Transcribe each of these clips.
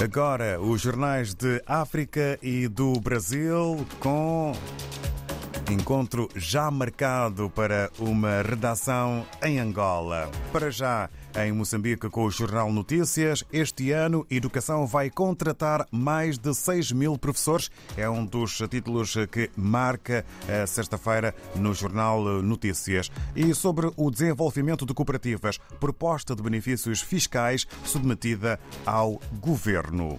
Agora, os jornais de África e do Brasil com encontro já marcado para uma redação em Angola. Para já, em Moçambique, com o Jornal Notícias, este ano, Educação vai contratar mais de 6 mil professores. É um dos títulos que marca a sexta-feira no Jornal Notícias. E sobre o desenvolvimento de cooperativas, proposta de benefícios fiscais submetida ao governo.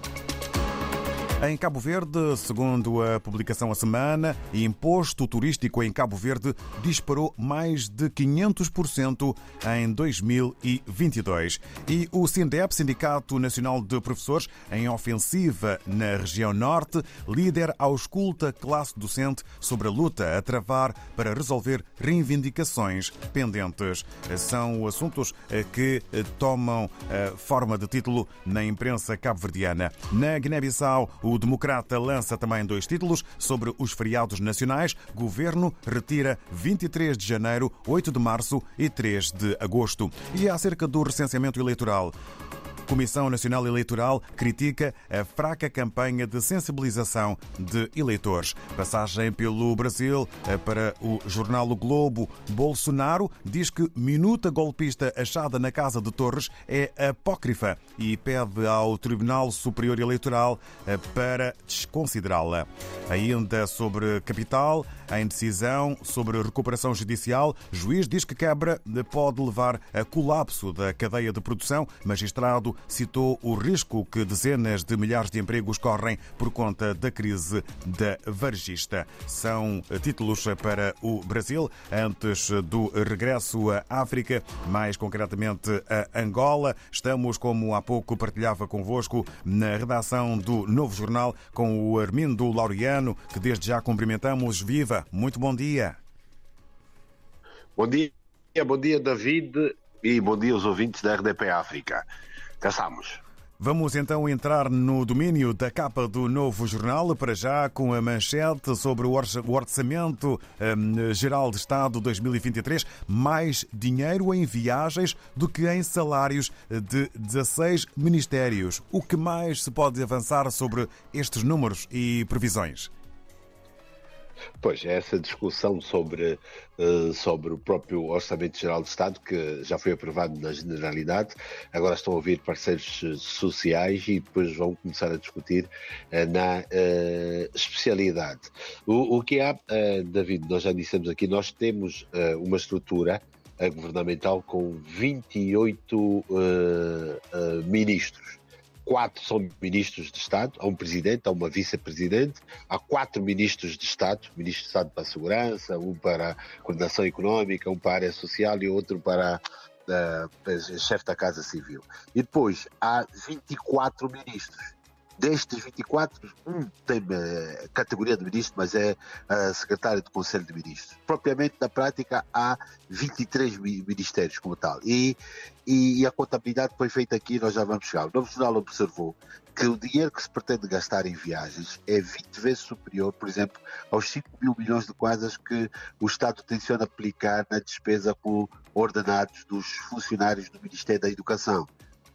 Em Cabo Verde, segundo a publicação A Semana, imposto turístico em Cabo Verde disparou mais de 500% em 2022. E o SINDEP, Sindicato Nacional de Professores, em ofensiva na região norte, líder ausculta classe docente sobre a luta a travar para resolver reivindicações pendentes. São assuntos que tomam forma de título na imprensa cabo-verdiana. Na Guiné-Bissau, o Democrata lança também dois títulos sobre os feriados nacionais. Governo retira 23 de janeiro, 8 de março e 3 de agosto. E acerca do recenseamento eleitoral. Comissão Nacional Eleitoral critica a fraca campanha de sensibilização de eleitores. Passagem pelo Brasil eh, para o jornal O Globo. Bolsonaro diz que minuta golpista achada na casa de Torres é apócrifa e pede ao Tribunal Superior Eleitoral eh, para desconsiderá-la. Ainda sobre capital, em decisão sobre recuperação judicial, juiz diz que quebra pode levar a colapso da cadeia de produção. Magistrado citou o risco que dezenas de milhares de empregos correm por conta da crise da varejista. São títulos para o Brasil antes do regresso à África, mais concretamente a Angola. Estamos, como há pouco partilhava convosco, na redação do Novo Jornal com o Armindo Laureano, que desde já cumprimentamos. Viva! Muito bom dia! Bom dia, bom dia David e bom dia aos ouvintes da RDP África. Caçamos. Vamos então entrar no domínio da capa do novo jornal, para já com a manchete sobre o Orçamento um, Geral de Estado 2023. Mais dinheiro em viagens do que em salários de 16 ministérios. O que mais se pode avançar sobre estes números e previsões? Pois, é essa discussão sobre, uh, sobre o próprio Orçamento Geral do Estado, que já foi aprovado na Generalidade, agora estão a ouvir parceiros eh, sociais e depois vão começar a discutir uh, na especialidade. O, o, que há, David, nós já dissemos aqui, nós temos uma estrutura governamental com 28 ministros quatro são ministros de Estado, há um presidente, há uma vice-presidente, há quatro ministros de Estado, ministro de Estado para a Segurança, um para a Coordenação Económica, um para a área social e outro para uh, chefe da Casa Civil. E depois há 24 ministros Destes 24, um tem uh, categoria de ministro, mas é uh, secretário do Conselho de Ministros. Propriamente, na prática, há 23 ministérios como tal. E, e, e, a contabilidade foi feita aqui, nós já vamos chegar. O Novo Jornal observou que o dinheiro que se pretende gastar em viagens é 20 vezes superior, por exemplo, aos 5 mil milhões de kwanzas que o Estado tenciona aplicar na despesa com ordenados dos funcionários do Ministério da Educação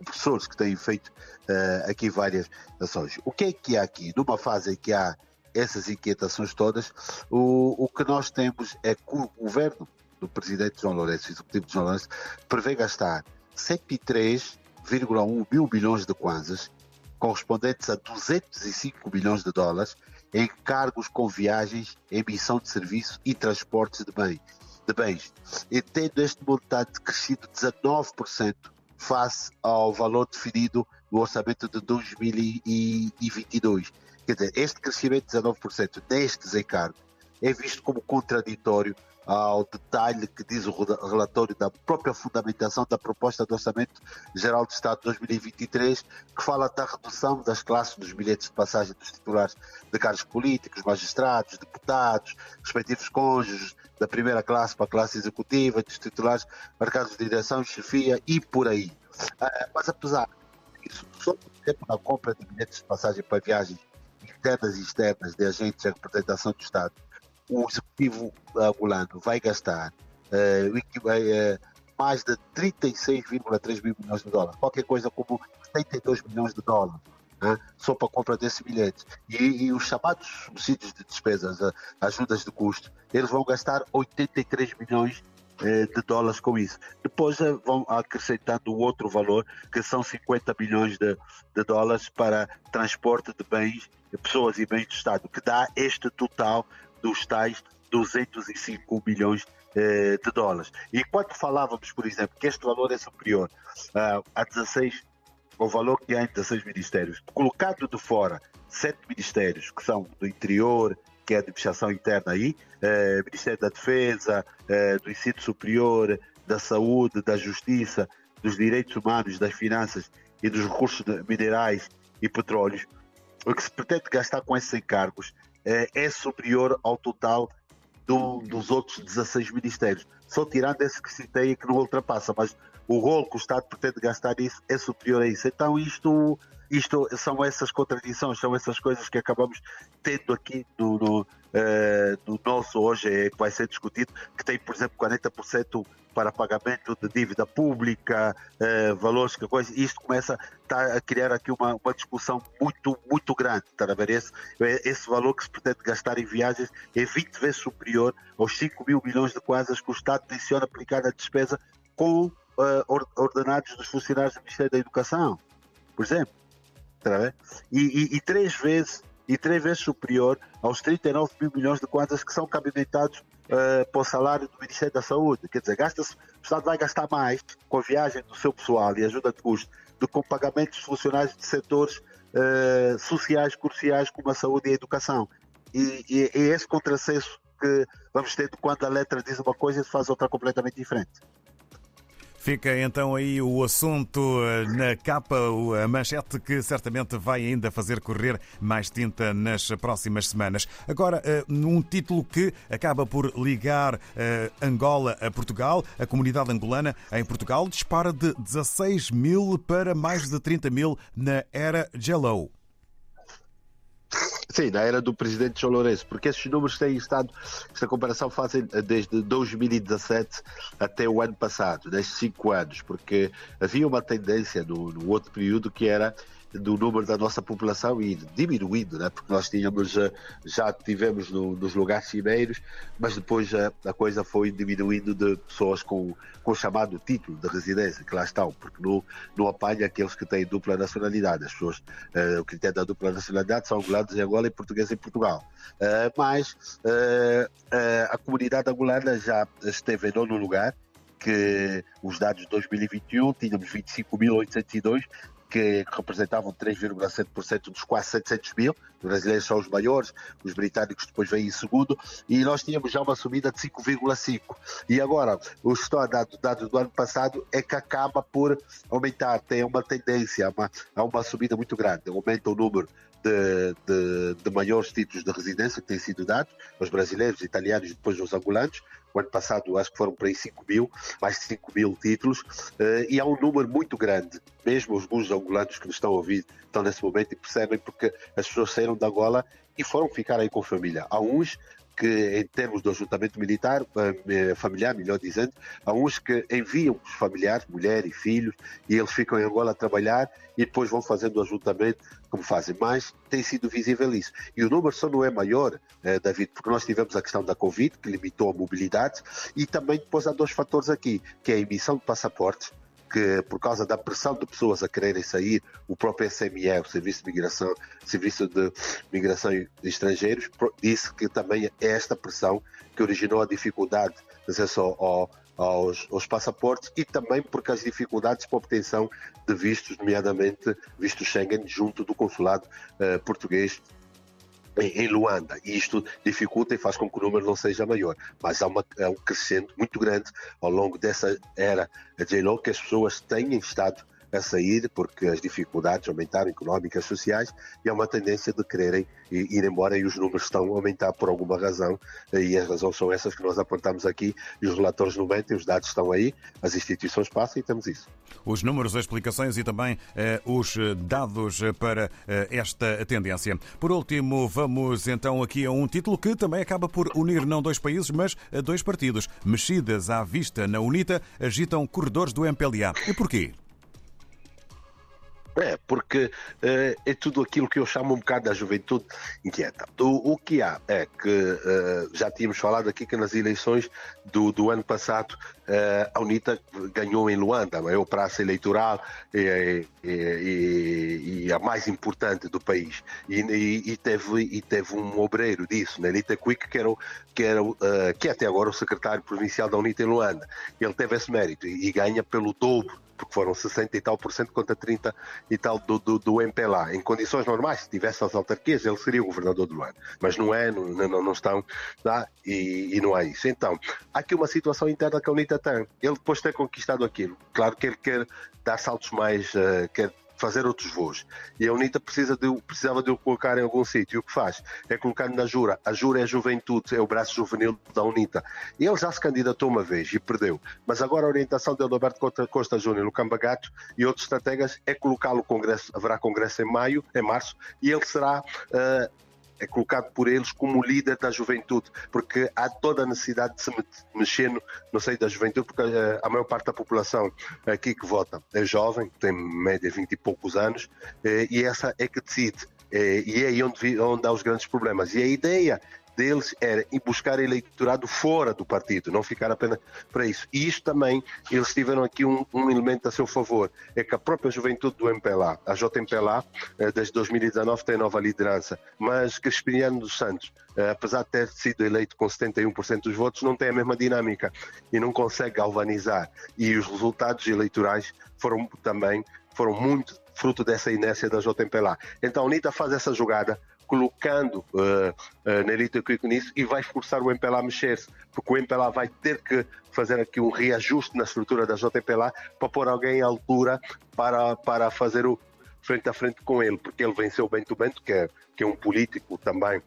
professores que têm feito uh, aqui várias ações. O que é que há aqui? Numa fase em que há essas inquietações todas, o, o que nós temos é que o governo do presidente João Lourenço, executivo de João Lourenço, prevê gastar 103,1 mil milhões de kwanzas, correspondentes a 205 milhões de dólares, em cargos com viagens, emissão de serviço e transportes de bens. De bens. E tendo este montante crescido 19% face ao valor definido no orçamento de 2022. Quer dizer, este crescimento de 19% destes encargos é visto como contraditório ao detalhe que diz o relatório da própria fundamentação da proposta de Orçamento Geral do Estado 2023, que fala da redução das classes dos bilhetes de passagem dos titulares de cargos políticos, magistrados, deputados, respectivos cônjuges, da primeira classe para a classe executiva, dos titulares marcados de direção chefia e por aí. Ah, mas apesar disso, sobre o tempo na compra de bilhetes de passagem para viagens internas e externas de agentes de representação do Estado, o executivo angolano vai gastar uh, mais de 36,3 mil milhões de dólares, qualquer coisa como 72 milhões de dólares. né, só para a compra desse bilhete. E, e, os chamados subsídios de despesas, ajudas de custo, eles vão gastar 83 milhões eh, de dólares com isso. Depois vão acrescentando outro valor, que são 50 milhões de, de dólares para transporte de bens, pessoas e bens do Estado, que dá este total dos tais 205 milhões eh, de dólares. E quando falávamos, por exemplo, que este valor é superior uh, a 16, o valor que há em 16 ministérios, colocado de fora sete ministérios que são do interior, que é a administração interna aí, eh, Ministério da Defesa, eh, do Ensino Superior, da Saúde, da Justiça, dos Direitos Humanos, das Finanças e dos Recursos Minerais e Petróleos, o que se pretende gastar com esses encargos é superior ao total do, dos outros 16 ministérios. Só tirando esse que citei que não ultrapassa, mas o rol que o Estado pretende gastar isso é superior a isso. Então isto, isto são essas contradições, são essas coisas que acabamos tendo aqui no, no, uh, no nosso hoje, é, que vai ser discutido, que tem, por exemplo, 40% para pagamento de dívida pública, uh, valores que coisa, isto começa tá, a criar aqui uma, uma discussão muito, muito grande, está a ver? Esse, esse valor que se pretende gastar em viagens é 20 vezes superior aos 5 mil milhões de quasas que o Estado tenciona aplicar na despesa com ordenados dos funcionários do Ministério da Educação, por exemplo. E, e, e, três vezes e três vezes superior aos 39 mil milhões de quantas que são cabimentados uh, para o salário do Ministério da Saúde. Quer dizer, gasta o Estado vai gastar mais com a viagem do seu pessoal e ajuda de custo do que com pagamentos funcionários de setores uh, sociais cruciais como a saúde e a educação. E, e, e é esse contrassenso que vamos ter quando a letra diz uma coisa e faz outra completamente diferente. Fica então aí o assunto eh, na capa, a manchete que certamente vai ainda fazer correr mais tinta nas próximas semanas. Agora, eh, num título que acaba por ligar eh, Angola a Portugal, a comunidade angolana em Portugal dispara de 16 mil para mais de 30 mil na era Jello. Sim, na era do presidente João Lourenço, porque esses números têm estado, esta comparação fazem desde 2017 até o ano passado, desde cinco anos, porque havia uma tendência no, no outro período que era do número da nossa população ir diminuindo, né? porque nós tínhamos, eh, já tivemos no, nos lugares cimeiros, mas depois a, a, coisa foi diminuindo de pessoas com, com o chamado título de residência, que lá estão, porque não, não apanha aqueles que têm dupla nacionalidade. As pessoas, uh, o critério da dupla nacionalidade são angolanos em Angola e portugueses em Portugal. Uh, mas uh, a comunidade angolana já esteve em nono lugar, que os dados de 2021 tínhamos 25.802 que representavam 3,7% dos quase 700 mil. Os brasileiros são os maiores, os britânicos depois vêm em segundo, e nós tínhamos já uma subida de 5,5%. E agora, o história dado, do ano passado é que acaba por aumentar, tem uma tendência a uma, uma subida muito grande. Aumenta o número de, de, de, maiores títulos de residência que têm sido dados aos brasileiros, italianos e depois aos angolanos, o ano passado acho que foram para aí 5 mil, mais de 5 mil títulos, uh, e há um número muito grande. Mesmo os bons angolanos que nos estão a ouvir estão nesse momento e percebem porque as pessoas saíram da Angola e foram ficar aí com família. Há uns que, em termos do ajuntamento militar, eh, familiar, melhor dizendo, há uns que enviam os familiares, mulher e filhos, e eles ficam em Angola a trabalhar e depois vão fazendo o ajuntamento como fazem. Mas tem sido visível isso. E o número só não é maior, eh, David, porque nós tivemos a questão da Covid, que limitou a mobilidade, e também depois há dois fatores aqui, que é a emissão de passaportes, por causa da pressão de pessoas a quererem sair, o próprio SME, o Serviço de Migração, Serviço de Migração de Estrangeiros, disse que também é esta pressão que originou a dificuldade de acesso ao, aos, aos, passaportes e também porque as dificuldades para obtenção de vistos, nomeadamente vistos Schengen, junto do consulado uh, português em, Luanda. E isto dificulta e faz com que o número não seja maior. Mas há, uma, há um crescente muito grande ao longo dessa era de lo que as pessoas têm estado a sair porque as dificuldades aumentaram económicas, sociais e há uma tendência de quererem ir embora e os números estão a aumentar por alguma razão e as razões são essas que nós apontamos aqui e os relatores não mentem, os dados estão aí, as instituições passam e temos isso. Os números, as explicações e também eh, os dados para eh, esta tendência. Por último, vamos então aqui a um título que também acaba por unir não dois países, mas dois partidos. Mexidas à vista na UNITA agitam corredores do MPLA. E porquê? É, porque uh, é tudo aquilo que eu chamo um bocado da juventude inquieta. O, o que há é que uh, já tínhamos falado aqui que nas eleições do, do ano passado uh, a UNITA ganhou em Luanda, a maior praça eleitoral e, e, e, e, a mais importante do país. E, teve, e teve um obreiro disso, Nelita Quick, que, era, que, era, que é até agora o secretário provincial da UNITA em Luanda. Ele teve esse mérito e ganha pelo dobro porque foram 60 e tal por cento contra 30 e tal do, do, do MPLA. Em condições normais, se tivesse as autarquias, ele seria o governador do Luanda. Mas não é, não, não, não estão, tá? e, e, não é isso. Então, há aqui uma situação interna que a UNITA tem. Ele depois de ter conquistado aquilo, claro que ele quer dar saltos mais, uh, quer fazer outros voos. E a UNITA precisa de, precisava de o colocar em algum sítio. E o que faz é colocar na Jura. A Jura é a juventude, é o braço juvenil da UNITA. E ele já se candidatou uma vez e perdeu. Mas agora a orientação de Alberto Costa Júnior, no Cambagato e outros estrategas é colocá-lo congresso, haverá congresso em maio, em março, e ele será uh, é colocado por eles como líder da juventude, porque há toda a necessidade de se mexer no, no seio da juventude, porque a, eh, a, maior parte da população aqui que vota é jovem, tem média 20 e poucos anos, eh, e essa é que decide. Eh, e é aí onde, onde há os grandes problemas. E a ideia deles era ir buscar eleitorado fora do partido, não ficar apenas para isso. E isto também, eles tiveram aqui um, um elemento a seu favor, é que a própria juventude do MPLA, a JMPLA, eh, desde 2019 tem nova liderança, mas Crispiniano dos Santos, eh, apesar de ter sido eleito com 71% dos votos, não tem a mesma dinâmica e não consegue galvanizar. E os resultados eleitorais foram também foram muito fruto dessa inércia da JMPLA. Então a UNITA faz essa jogada colocando uh, uh, Nelita Quico nisso e vai forçar o MPLA a mexer-se, porque o MPLA vai ter que fazer aqui um reajuste na estrutura da JPLA para pôr alguém à altura para, para fazer o frente a frente com ele, porque ele venceu o Bento Bento, que é, que é um político também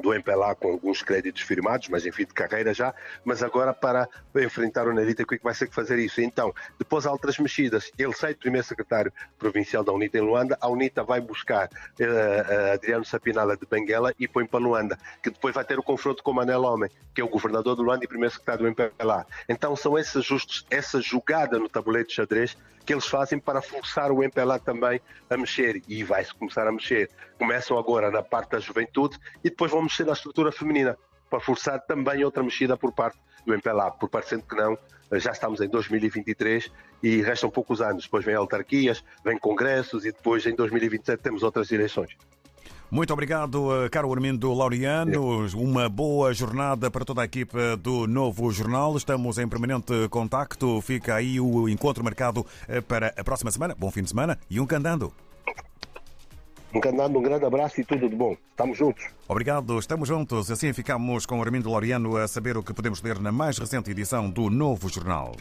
do MPLA com alguns créditos firmados, mas enfim, de carreira já, mas agora para enfrentar o Narita, o que vai ser que fazer isso? Então, depois há outras mexidas. Ele sai de primeiro secretário provincial da UNITA em Luanda, a UNITA vai buscar uh, Adriano Sapinala de Benguela e põe para Luanda, que depois vai ter o confronto com Manel Homem, que é o governador do Luanda e primeiro secretário do MPLA. Então são esses ajustes, essa jogada no tabuleiro de xadrez que eles fazem para forçar o MPLA também a mexer, e vai-se começar a mexer. Começam agora na parte da juventude e depois vão mexer na estrutura feminina, para forçar também outra mexida por parte do MPLA, por parecendo que não, já estamos em 2023 e restam poucos anos. Depois vem autarquias, vem congressos e depois em 2027 temos outras eleições. Muito obrigado, eh, caro Armindo Laureano. Uma boa jornada para toda a equipa do Novo Jornal. Estamos em permanente contacto. Fica aí o encontro marcado eh, para a próxima semana. Bom fim de semana e. Um candando, um grande abraço e tudo de bom. Estamos juntos. Obrigado, estamos juntos. Assim ficamos com Armindo Laureano a saber o que podemos ler na mais recente edição do Novo Jornal.